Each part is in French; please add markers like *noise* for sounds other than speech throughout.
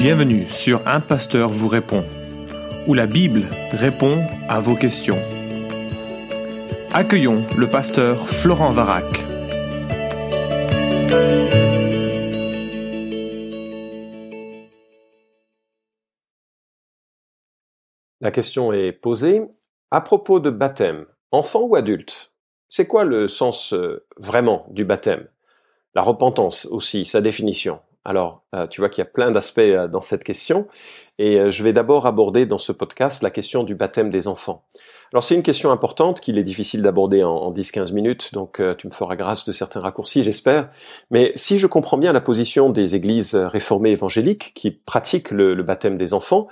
Bienvenue sur Un Pasteur vous répond, où la Bible répond à vos questions. Accueillons le pasteur Florent Varac. La question est posée à propos de baptême, enfant ou adulte. C'est quoi le sens euh, vraiment du baptême? La repentance aussi, sa définition. Alors, euh, tu vois qu'il y a plein d'aspects euh, dans cette question, et je vais d'abord aborder dans ce podcast la question du baptême des enfants. Alors c'est une question importante qu'il est difficile d'aborder en, 10-15 minutes, donc tu me feras grâce de certains raccourcis, j'espère. Mais si je comprends bien la position des églises réformées évangéliques qui pratiquent le baptême des enfants,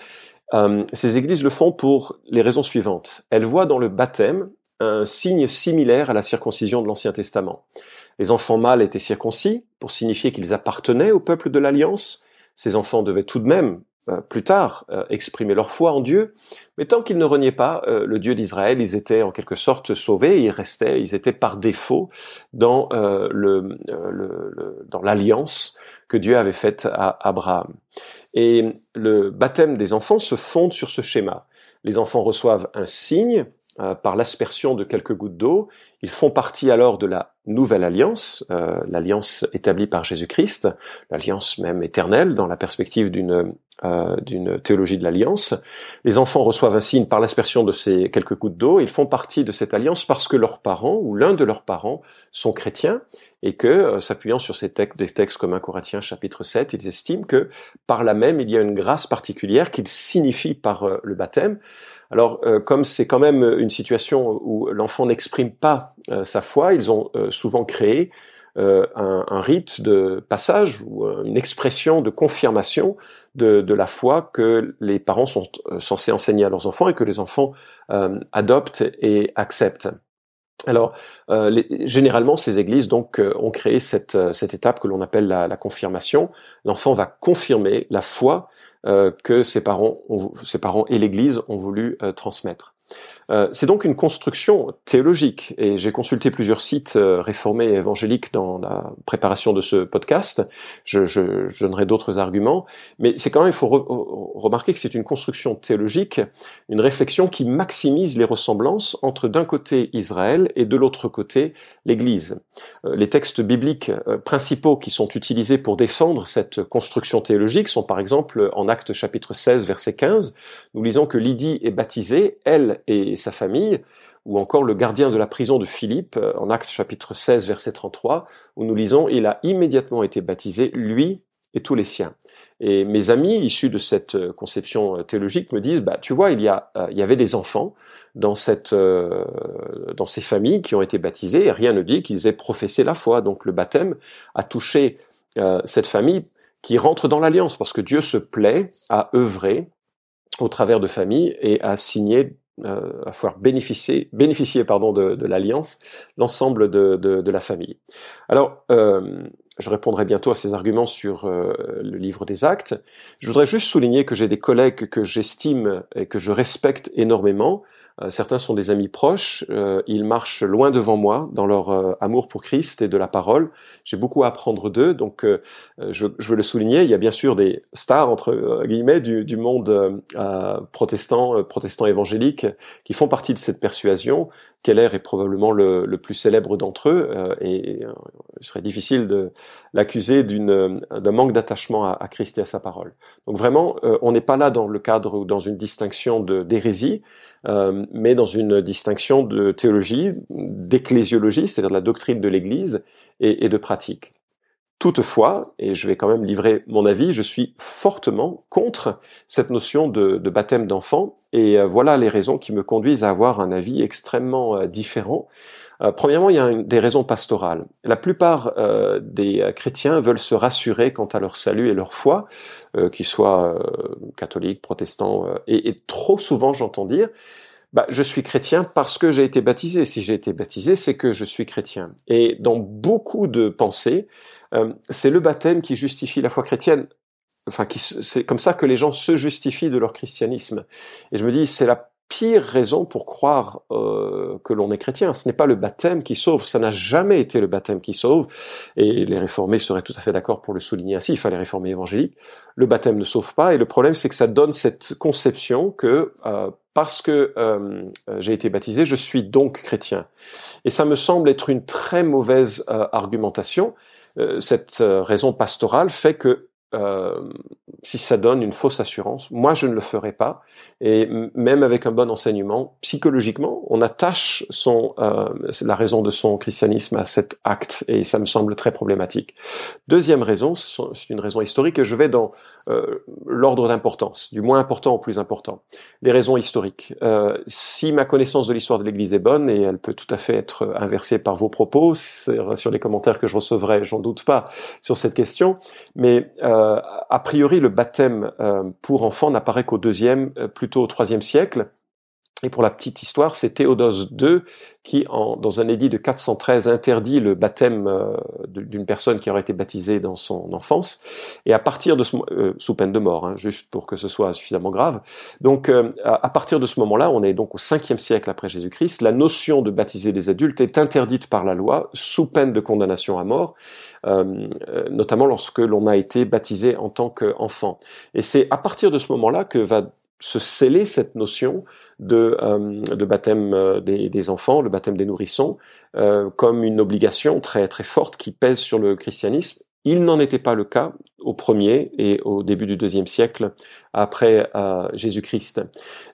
ces églises le font pour les raisons suivantes. Elles voient dans le baptême un signe similaire à la circoncision de l'Ancien Testament. Les enfants mâles étaient circoncis pour signifier qu'ils appartenaient au peuple de l'Alliance. Ces enfants devaient tout de même, euh, plus tard, euh, exprimer leur foi en Dieu. Mais tant qu'ils ne reniaient pas euh, le Dieu d'Israël, ils étaient en quelque sorte sauvés. Ils restaient, ils étaient par défaut dans le, dans l'alliance que Dieu avait faite à Abraham. Et le baptême des enfants se fonde sur ce schéma. Les enfants reçoivent un signe euh, par l'aspersion de quelques gouttes d'eau. Ils font partie alors de la nouvelle alliance, euh, l'alliance établie par Jésus-Christ, l'alliance même éternelle dans la perspective d'une euh, d'une théologie de l'alliance. Les enfants reçoivent un signe par l'aspersion de ces quelques gouttes d'eau. Ils font partie de cette alliance parce que leurs parents ou l'un de leurs parents sont chrétiens et que, s'appuyant sur ces textes, des textes comme 1 Corinthiens chapitre 7, ils estiment que par là même il y a une grâce particulière qu'ils signifient par le baptême. Alors, euh, comme c'est quand même une situation où l'enfant n'exprime pas euh, sa foi, ils ont euh, souvent créé un, rite de passage ou une expression de confirmation de, la foi que les parents sont censés enseigner à leurs enfants et que les enfants adoptent et acceptent. Alors, généralement, ces églises donc ont créé cette, étape que l'on appelle la, confirmation. L'enfant va confirmer la foi euh, que ses parents, ses parents et l'Église ont voulu euh, transmettre. Euh, c'est donc une construction théologique, et j'ai consulté plusieurs sites euh, réformés et évangéliques dans la préparation de ce podcast. Je, donnerai d'autres arguments, mais c'est quand même, il faut remarquer que c'est une construction théologique, une réflexion qui maximise les ressemblances entre d'un côté Israël et de l'autre côté l'Église. Euh, les textes bibliques principaux qui sont utilisés pour défendre cette construction théologique sont par exemple en Actes chapitre 16 verset 15, nous lisons que Lydie est baptisée, elle et sa famille, ou encore le gardien de la prison de Philippe, euh, en Actes chapitre 16, verset 33, où nous lisons, il a immédiatement été baptisé, lui et tous les siens. Et mes amis issus de cette euh, conception euh, théologique me disent, bah, tu vois, il y, a, il y avait des enfants dans, cette, dans ces familles qui ont été baptisés, et rien ne dit qu'ils aient professé la foi. Donc le baptême a touché cette famille qui rentre dans l'alliance, parce que Dieu se plaît à œuvrer au travers de familles et à signer euh, à pouvoir bénéficier, bénéficier pardon, de, l'alliance, l'ensemble de, la famille. Alors, euh, je répondrai bientôt à ces arguments sur euh, le livre des actes. Je voudrais juste souligner que j'ai des collègues que j'estime et que je respecte énormément. Euh, certains sont des amis proches. Euh, ils marchent loin devant moi dans leur amour pour Christ et de la parole. J'ai beaucoup à apprendre d'eux, donc je, je, veux le souligner. Il y a bien sûr des stars entre guillemets du, du monde protestant, protestant évangélique, qui font partie de cette persuasion. Keller est probablement le, le plus célèbre d'entre eux, et, et il serait difficile de l'accuser d'une d'un manque d'attachement à, Christ et à sa parole. Donc vraiment, euh, on n'est pas là dans le cadre ou dans une distinction de d'hérésie, euh, mais dans une distinction de théologie, d'ecclésiologie, c'est-à-dire de la doctrine de l'Église et, et de pratique. Toutefois, et je vais quand même livrer mon avis, je suis fortement contre cette notion de, baptême d'enfant, et euh, voilà les raisons qui me conduisent à avoir un avis extrêmement différent euh, premièrement, il y a des raisons pastorales. La plupart euh, des chrétiens veulent se rassurer quant à leur salut et leur foi, euh, qu'ils soient catholiques, protestants, et, et, trop souvent j'entends dire, bah, je suis chrétien parce que j'ai été baptisé. Si j'ai été baptisé, c'est que je suis chrétien. Et dans beaucoup de pensées, c'est le baptême qui justifie la foi chrétienne. Enfin, c'est comme ça que les gens se justifient de leur christianisme. Et je me dis, c'est la pire raison pour croire euh, que l'on est chrétien. Ce n'est pas le baptême qui sauve, ça n'a jamais été le baptême qui sauve, et les réformés seraient tout à fait d'accord pour le souligner ainsi, enfin les réformés évangéliques, le baptême ne sauve pas, et le problème c'est que ça donne cette conception que euh, parce que euh, j'ai été baptisé, je suis donc chrétien. Et ça me semble être une très mauvaise argumentation. Cette raison pastorale fait que euh, si ça donne une fausse assurance. Moi, je ne le ferai pas. Et même avec un bon enseignement, psychologiquement, on attache son, euh, la raison de son christianisme à cet acte, et ça me semble très problématique. Deuxième raison, c'est une raison historique, et je vais dans euh, l'ordre d'importance, du moins important au plus important. Les raisons historiques. Euh, si ma connaissance de l'histoire de l'Église est bonne, et elle peut tout à fait être inversée par vos propos, sur les commentaires que je recevrai, j'en doute pas sur cette question, mais euh, a priori le baptême euh, pour enfants n'apparaît qu'au deuxième, euh, plutôt au troisième siècle. Et pour la petite histoire, c'est Théodose II qui, en, dans un édit de 413, interdit le baptême euh, d'une personne qui aurait été baptisée dans son enfance. Et à partir de ce sous peine de mort, hein, juste pour que ce soit suffisamment grave. Donc, à partir de ce moment-là, on est donc au 5e siècle après Jésus-Christ. La notion de baptiser des adultes est interdite par la loi sous peine de condamnation à mort. Euh, notamment lorsque l'on a été baptisé en tant qu'enfant. Et c'est à partir de ce moment-là que va se sceller cette notion de, euh, baptême euh, des, enfants, le baptême des nourrissons, comme une obligation très très forte qui pèse sur le christianisme il n'en était pas le cas au premier et au début du deuxième siècle après euh, Jésus-Christ.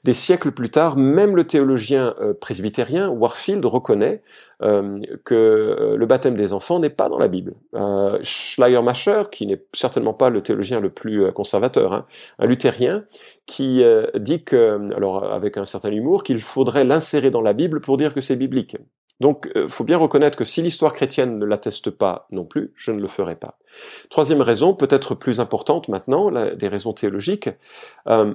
Des siècles plus tard, même le théologien euh, presbytérien Warfield reconnaît euh, que le baptême des enfants n'est pas dans la Bible. Schleiermacher, qui n'est certainement pas le théologien le plus conservateur, hein, un luthérien, qui dit que, alors avec un certain humour, qu'il faudrait l'insérer dans la Bible pour dire que c'est biblique. Donc, il euh, faut bien reconnaître que si l'histoire chrétienne ne l'atteste pas non plus, je ne le ferai pas. Troisième raison, peut-être plus importante maintenant, des raisons théologiques. Euh,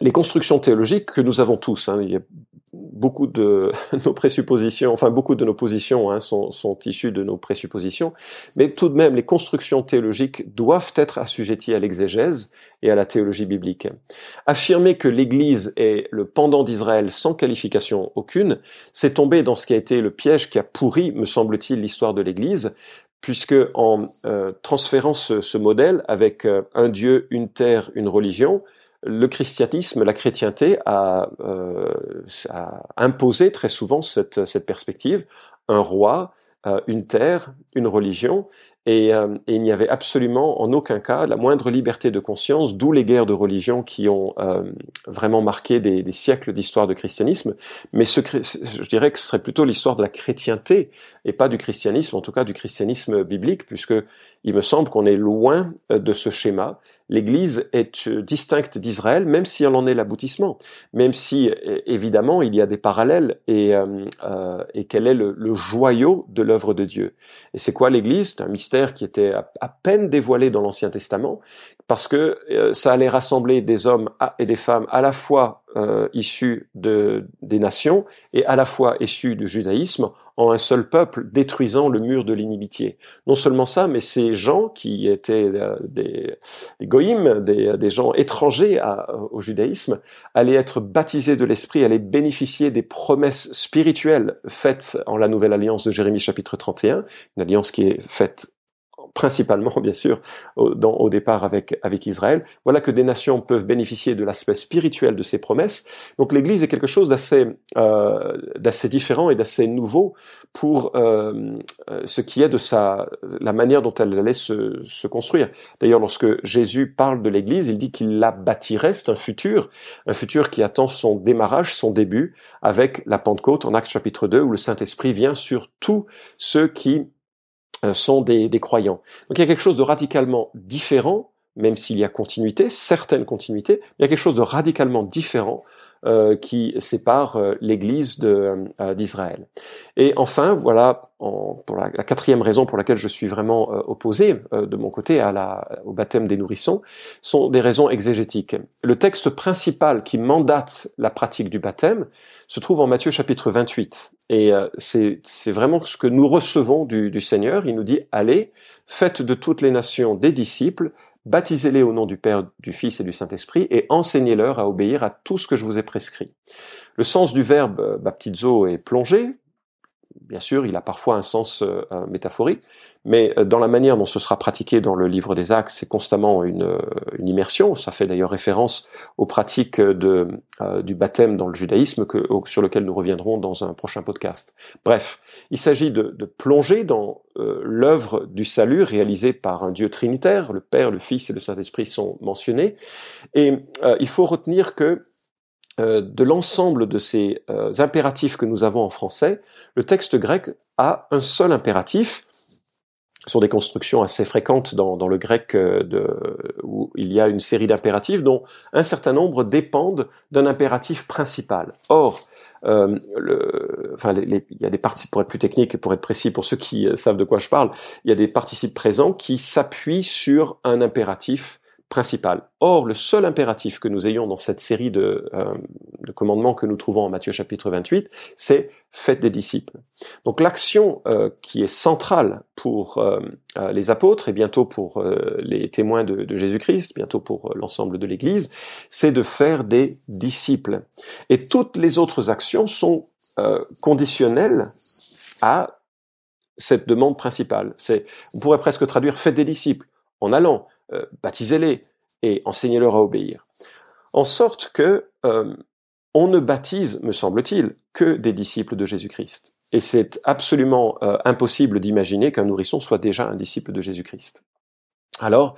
les constructions théologiques que nous avons tous, hein, beaucoup de *laughs* nos présuppositions, enfin beaucoup de nos positions hein, sont, issues de nos présuppositions, mais tout de même les constructions théologiques doivent être assujetties à l'exégèse et à la théologie biblique. Affirmer que l'Église est le pendant d'Israël sans qualification aucune, c'est tomber dans ce qui a été le piège qui a pourri, me semble-t-il, l'histoire de l'Église, puisque en euh, transférant ce, ce, modèle avec euh, un Dieu, une terre, une religion, le christianisme, la chrétienté a, euh, imposé très souvent cette, cette perspective, un roi, euh, une terre, une religion, et, euh, il n'y avait absolument en aucun cas la moindre liberté de conscience, d'où les guerres de religion qui ont euh, vraiment marqué des, des siècles d'histoire de christianisme. Mais ce, je dirais que ce serait plutôt l'histoire de la chrétienté et pas du christianisme, en tout cas du christianisme biblique, puisque il me semble qu'on est loin de ce schéma l'Église est euh, distincte d'Israël, même si elle en est l'aboutissement, même si évidemment il y a des parallèles et, euh, euh, et quel est le, joyau de l'œuvre de Dieu. Et c'est quoi l'Église? C'est un mystère qui était à, peine dévoilé dans l'Ancien Testament, parce que ça allait rassembler des hommes et des femmes à la fois issus de, des nations et à la fois issus du judaïsme en un seul peuple, détruisant le mur de l'inimitié. Non seulement ça, mais ces gens qui étaient euh, des, des goïms, des, gens étrangers au judaïsme, allaient être baptisés de l'Esprit, allaient bénéficier des promesses spirituelles faites en la nouvelle alliance de Jérémie chapitre 31, une alliance qui est faite principalement *laughs* bien sûr au, dans, au départ avec, avec Israël. Voilà que des nations peuvent bénéficier de l'aspect spirituel de ces promesses. Donc l'Église est quelque chose d'assez euh, d'assez différent et d'assez nouveau pour euh, ce qui est de sa la manière dont elle allait se, se construire. D'ailleurs, lorsque Jésus parle de l'Église, il dit qu'il la bâtirait. C'est un futur, un futur qui attend son démarrage, son début avec la Pentecôte en Actes chapitre 2 où le Saint Esprit vient sur tous ceux qui euh, sont des, croyants. Donc il y a quelque chose de radicalement différent, même s'il y a continuité, certaines continuités, il y a quelque chose de radicalement différent euh, qui sépare euh, l'Église d'Israël. Et enfin, voilà pour la, quatrième raison pour laquelle je suis vraiment opposé de mon côté au baptême des nourrissons, sont des raisons exégétiques. Le texte principal qui mandate la pratique du baptême se trouve en Matthieu chapitre 28. Et euh, c'est vraiment ce que nous recevons du, du, Seigneur. Il nous dit, allez, faites de toutes les nations des disciples, baptisez-les au nom du Père, du Fils et du Saint-Esprit, et enseignez-leur à obéir à tout ce que je vous ai Le sens du verbe euh, baptizo est plongé, bien sûr, il a parfois un sens euh, euh, métaphorique, mais dans la manière dont ce sera pratiqué dans le livre des Actes, c'est constamment une, immersion. Ça fait d'ailleurs référence aux pratiques du baptême dans le judaïsme, sur lequel nous reviendrons dans un prochain podcast. Bref, il s'agit de, plonger dans l'œuvre du salut réalisée par un Dieu trinitaire. Le Père, le Fils et le Saint-Esprit sont mentionnés, et il faut retenir que de l'ensemble de ces euh, impératifs que nous avons en français, le texte grec a un seul impératif. Sont des constructions assez fréquentes dans, le grec euh, où il y a une série d'impératifs dont un certain nombre dépendent d'un impératif principal. Or, enfin, il y a des participes, pour être plus technique et pour être précis, pour ceux qui savent de quoi je parle, il y a des participes présents qui s'appuient sur un impératif Or, le seul impératif que nous ayons dans cette série de, euh, de commandements que nous trouvons en Matthieu chapitre 28, c'est faites des disciples. Donc l'action euh, qui est centrale pour euh, les apôtres et bientôt pour les témoins de, Jésus-Christ, bientôt pour l'ensemble de l'Église, c'est de faire des disciples. Et toutes les autres actions sont conditionnelles à cette demande principale. On pourrait presque traduire faites des disciples en allant, euh, baptisez-les et enseignez-leur à obéir. En sorte que euh, on ne baptise, me semble-t-il, que des disciples de Jésus-Christ. Et c'est absolument euh, impossible d'imaginer qu'un nourrisson soit déjà un disciple de Jésus-Christ. Alors,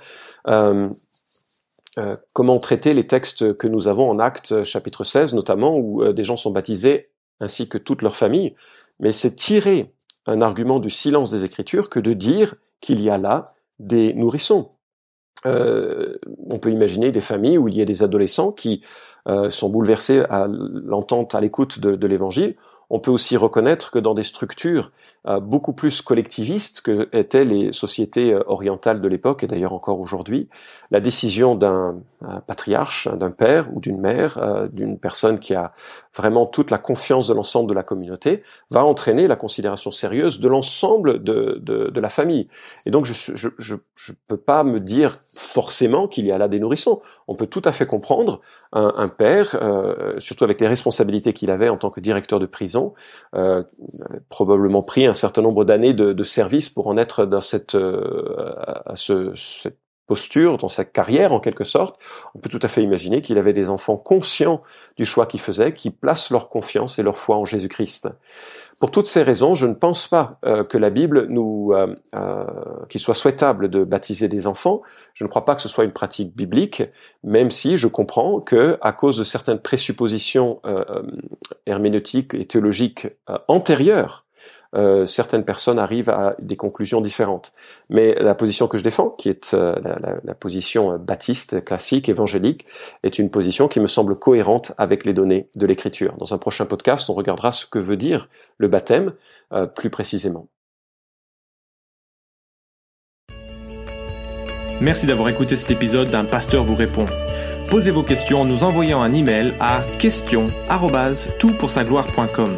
comment traiter les textes que nous avons en Actes chapitre 16 notamment, où des gens sont baptisés ainsi que toute leur famille, mais c'est tirer un argument du silence des Écritures que de dire qu'il y a là des nourrissons. Euh, on peut imaginer des familles où il y a des adolescents qui euh, sont bouleversés à l'entente, à l'écoute de l'Évangile, on peut aussi reconnaître que dans des structures euh, beaucoup plus collectivistes que étaient les sociétés euh, orientales de l'époque, et d'ailleurs encore aujourd'hui, la décision d'un patriarche, d'un père ou d'une mère, euh, d'une personne qui a vraiment toute la confiance de l'ensemble de la communauté, va entraîner la considération sérieuse de l'ensemble de, la famille. Et donc je ne peux pas me dire forcément qu'il y a là des nourrissons. On peut tout à fait comprendre un père, surtout avec les responsabilités qu'il avait en tant que directeur de prison, euh, probablement pris un certain nombre d'années de, de, service pour en être dans cette, euh, à ce, cette posture, dans sa carrière en quelque sorte, on peut tout à fait imaginer qu'il avait des enfants conscients du choix qu'il faisait, qui placent leur confiance et leur foi en Jésus-Christ. Pour toutes ces raisons, je ne pense pas euh, que la Bible nous, euh, euh, qu'il soit souhaitable de baptiser des enfants. Je ne crois pas que ce soit une pratique biblique, même si je comprends que, à cause de certaines présuppositions herméneutiques et théologiques antérieures euh, certaines personnes arrivent à des conclusions différentes. Mais la position que je défends, qui est euh, la, position euh, baptiste, classique, évangélique, est une position qui me semble cohérente avec les données de l'Écriture. Dans un prochain podcast, on regardera ce que veut dire le baptême plus précisément. Merci d'avoir écouté cet épisode d'un pasteur vous répond. Posez vos questions en nous envoyant un email à question@toutpoursagloire.com.